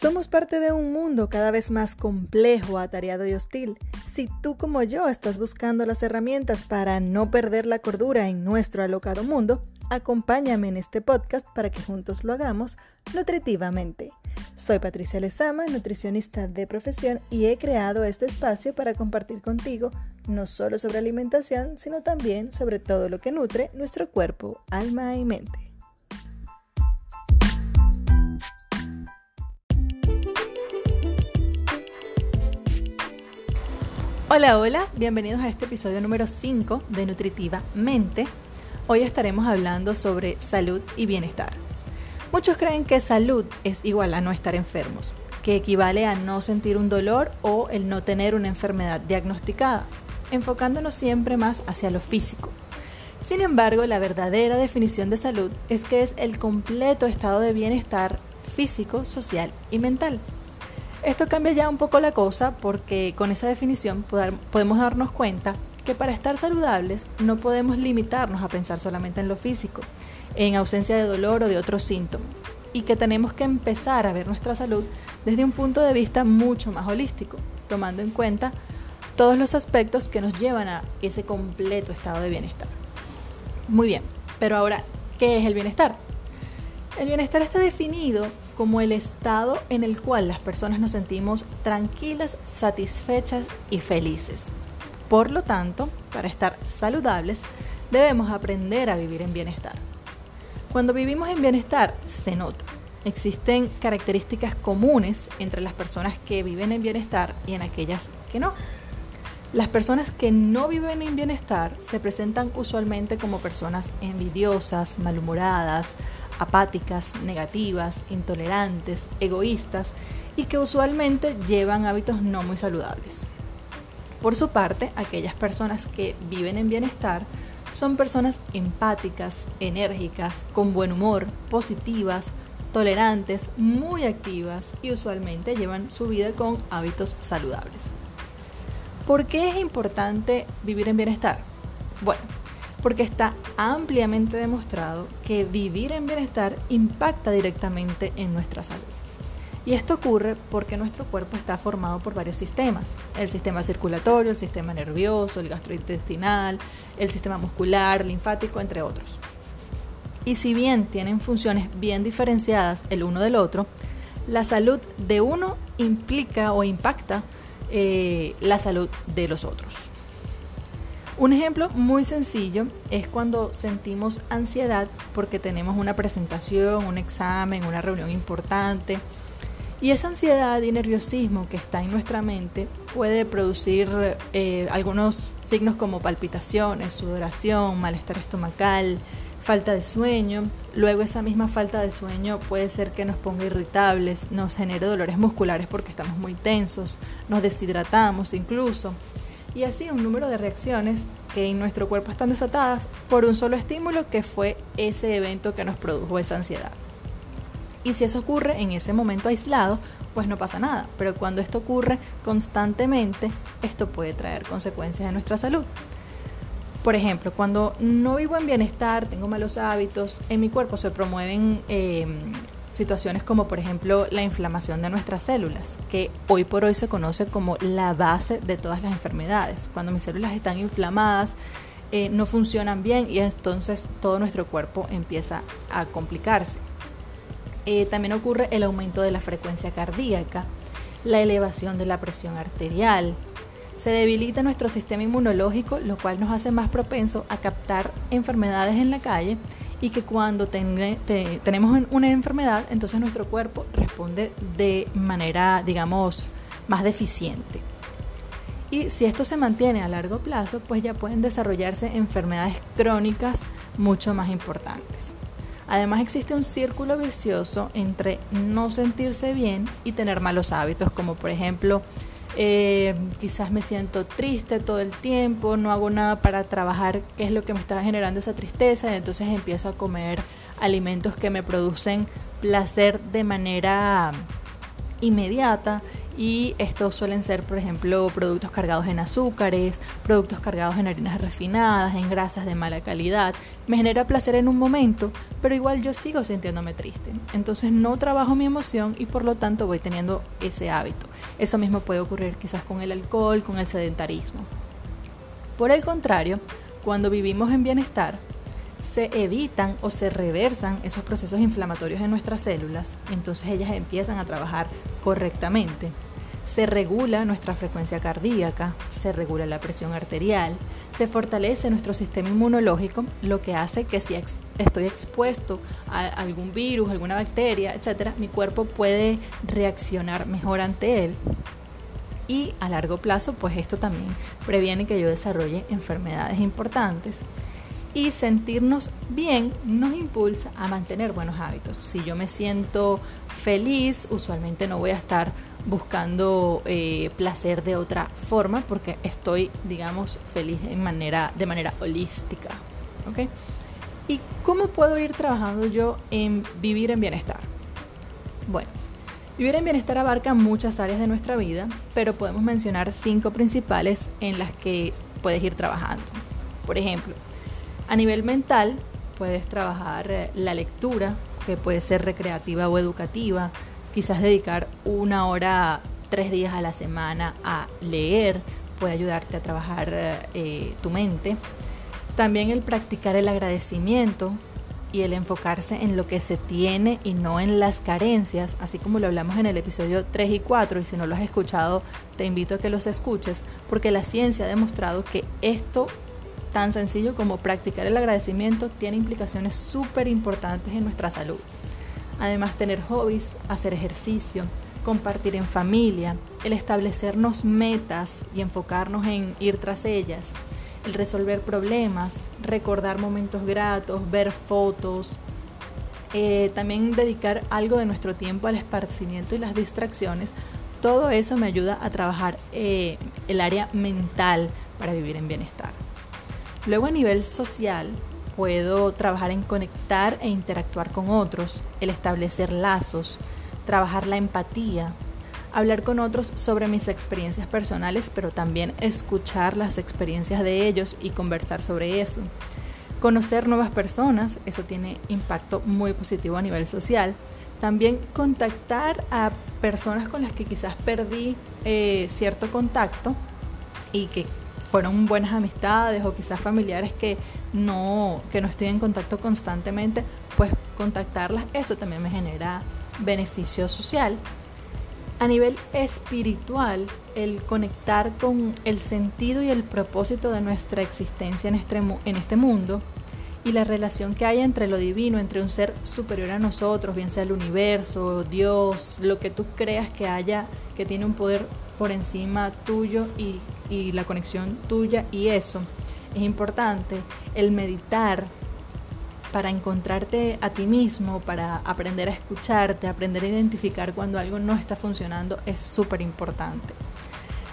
Somos parte de un mundo cada vez más complejo, atareado y hostil. Si tú como yo estás buscando las herramientas para no perder la cordura en nuestro alocado mundo, acompáñame en este podcast para que juntos lo hagamos nutritivamente. Soy Patricia Lezama, nutricionista de profesión, y he creado este espacio para compartir contigo no solo sobre alimentación, sino también sobre todo lo que nutre nuestro cuerpo, alma y mente. Hola, hola, bienvenidos a este episodio número 5 de Nutritiva Mente. Hoy estaremos hablando sobre salud y bienestar. Muchos creen que salud es igual a no estar enfermos, que equivale a no sentir un dolor o el no tener una enfermedad diagnosticada, enfocándonos siempre más hacia lo físico. Sin embargo, la verdadera definición de salud es que es el completo estado de bienestar físico, social y mental. Esto cambia ya un poco la cosa porque con esa definición podemos darnos cuenta que para estar saludables no podemos limitarnos a pensar solamente en lo físico, en ausencia de dolor o de otros síntomas, y que tenemos que empezar a ver nuestra salud desde un punto de vista mucho más holístico, tomando en cuenta todos los aspectos que nos llevan a ese completo estado de bienestar. Muy bien, pero ahora, ¿qué es el bienestar? El bienestar está definido como el estado en el cual las personas nos sentimos tranquilas, satisfechas y felices. Por lo tanto, para estar saludables, debemos aprender a vivir en bienestar. Cuando vivimos en bienestar, se nota. Existen características comunes entre las personas que viven en bienestar y en aquellas que no. Las personas que no viven en bienestar se presentan usualmente como personas envidiosas, malhumoradas, apáticas, negativas, intolerantes, egoístas y que usualmente llevan hábitos no muy saludables. Por su parte, aquellas personas que viven en bienestar son personas empáticas, enérgicas, con buen humor, positivas, tolerantes, muy activas y usualmente llevan su vida con hábitos saludables. ¿Por qué es importante vivir en bienestar? Bueno, porque está ampliamente demostrado que vivir en bienestar impacta directamente en nuestra salud. Y esto ocurre porque nuestro cuerpo está formado por varios sistemas. El sistema circulatorio, el sistema nervioso, el gastrointestinal, el sistema muscular, linfático, entre otros. Y si bien tienen funciones bien diferenciadas el uno del otro, la salud de uno implica o impacta eh, la salud de los otros. Un ejemplo muy sencillo es cuando sentimos ansiedad porque tenemos una presentación, un examen, una reunión importante. Y esa ansiedad y nerviosismo que está en nuestra mente puede producir eh, algunos signos como palpitaciones, sudoración, malestar estomacal, falta de sueño. Luego esa misma falta de sueño puede ser que nos ponga irritables, nos genere dolores musculares porque estamos muy tensos, nos deshidratamos incluso y así un número de reacciones que en nuestro cuerpo están desatadas por un solo estímulo que fue ese evento que nos produjo esa ansiedad. Y si eso ocurre en ese momento aislado, pues no pasa nada, pero cuando esto ocurre constantemente, esto puede traer consecuencias en nuestra salud. Por ejemplo, cuando no vivo en bienestar, tengo malos hábitos, en mi cuerpo se promueven eh, situaciones como por ejemplo la inflamación de nuestras células, que hoy por hoy se conoce como la base de todas las enfermedades. Cuando mis células están inflamadas, eh, no funcionan bien y entonces todo nuestro cuerpo empieza a complicarse. Eh, también ocurre el aumento de la frecuencia cardíaca, la elevación de la presión arterial, se debilita nuestro sistema inmunológico, lo cual nos hace más propenso a captar enfermedades en la calle y que cuando tenemos una enfermedad, entonces nuestro cuerpo responde de manera, digamos, más deficiente. Y si esto se mantiene a largo plazo, pues ya pueden desarrollarse enfermedades crónicas mucho más importantes. Además existe un círculo vicioso entre no sentirse bien y tener malos hábitos, como por ejemplo eh, quizás me siento triste todo el tiempo, no hago nada para trabajar qué es lo que me está generando esa tristeza, y entonces empiezo a comer alimentos que me producen placer de manera inmediata y estos suelen ser, por ejemplo, productos cargados en azúcares, productos cargados en harinas refinadas, en grasas de mala calidad. Me genera placer en un momento, pero igual yo sigo sintiéndome triste. Entonces no trabajo mi emoción y por lo tanto voy teniendo ese hábito. Eso mismo puede ocurrir quizás con el alcohol, con el sedentarismo. Por el contrario, cuando vivimos en bienestar, se evitan o se reversan esos procesos inflamatorios en nuestras células, entonces ellas empiezan a trabajar correctamente. Se regula nuestra frecuencia cardíaca, se regula la presión arterial, se fortalece nuestro sistema inmunológico, lo que hace que si estoy expuesto a algún virus, alguna bacteria, etc., mi cuerpo puede reaccionar mejor ante él y a largo plazo pues esto también previene que yo desarrolle enfermedades importantes y sentirnos bien nos impulsa a mantener buenos hábitos. Si yo me siento feliz, usualmente no voy a estar buscando eh, placer de otra forma porque estoy, digamos, feliz en manera, de manera holística. ¿Y cómo puedo ir trabajando yo en vivir en bienestar? Bueno, Vivir en bienestar abarca muchas áreas de nuestra vida, pero podemos mencionar cinco principales en las que puedes ir trabajando. Por ejemplo, a nivel mental, puedes trabajar eh, la lectura, que puede ser recreativa o educativa, quizás dedicar una hora, tres días a la semana a leer, puede ayudarte a trabajar eh, tu mente. También el practicar el agradecimiento, y el enfocarse en lo que se tiene y no en las carencias, así como lo hablamos en el episodio 3 y 4, y si no lo has escuchado, te invito a que los escuches, porque la ciencia ha demostrado que esto tan sencillo como practicar el agradecimiento tiene implicaciones súper importantes en nuestra salud. Además, tener hobbies, hacer ejercicio, compartir en familia, el establecernos metas y enfocarnos en ir tras ellas, el resolver problemas, recordar momentos gratos, ver fotos, eh, también dedicar algo de nuestro tiempo al esparcimiento y las distracciones, todo eso me ayuda a trabajar eh, el área mental para vivir en bienestar. Luego a nivel social puedo trabajar en conectar e interactuar con otros, el establecer lazos, trabajar la empatía, hablar con otros sobre mis experiencias personales, pero también escuchar las experiencias de ellos y conversar sobre eso. Conocer nuevas personas, eso tiene impacto muy positivo a nivel social. También contactar a personas con las que quizás perdí eh, cierto contacto y que fueron buenas amistades o quizás familiares que no, que no estoy en contacto constantemente, pues contactarlas, eso también me genera beneficio social. A nivel espiritual, el conectar con el sentido y el propósito de nuestra existencia en este, en este mundo y la relación que hay entre lo divino, entre un ser superior a nosotros, bien sea el universo, Dios, lo que tú creas que haya, que tiene un poder por encima tuyo y, y la conexión tuya y eso. Es importante el meditar para encontrarte a ti mismo, para aprender a escucharte, aprender a identificar cuando algo no está funcionando, es súper importante.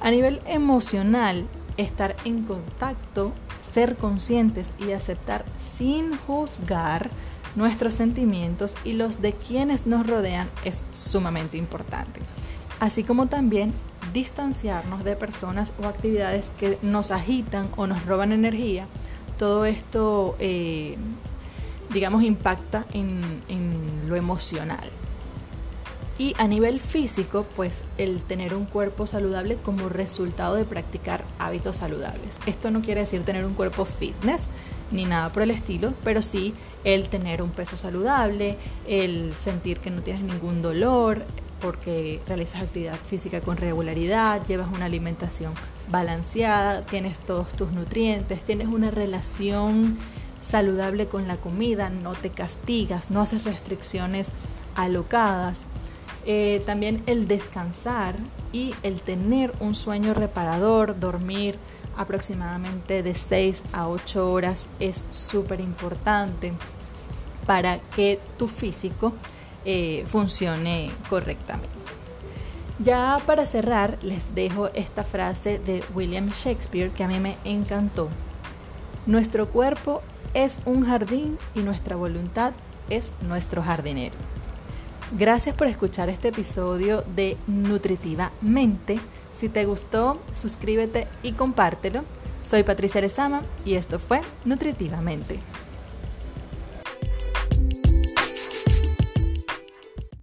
A nivel emocional, estar en contacto, ser conscientes y aceptar sin juzgar nuestros sentimientos y los de quienes nos rodean es sumamente importante. Así como también distanciarnos de personas o actividades que nos agitan o nos roban energía. Todo esto eh, digamos, impacta en, lo emocional. Y a nivel físico, pues el tener un cuerpo saludable como resultado de practicar hábitos saludables. Esto no quiere decir tener un cuerpo fitness ni nada por el estilo, pero sí el tener un peso saludable, el sentir que no tienes ningún dolor porque realizas actividad física con regularidad, llevas una alimentación balanceada, tienes todos tus nutrientes, tienes una relación saludable con la comida, no te castigas, no haces restricciones alocadas. Eh, también el descansar y el tener un sueño reparador, dormir aproximadamente de 6 a 8 horas es súper importante para que tu físico eh, funcione correctamente. Ya para cerrar les dejo esta frase de William Shakespeare que a mí me encantó. Nuestro cuerpo es un jardín y nuestra voluntad es nuestro jardinero. Gracias por escuchar este episodio de Nutritivamente. Si te gustó, suscríbete y compártelo. Soy Patricia Lezama y esto fue Nutritivamente.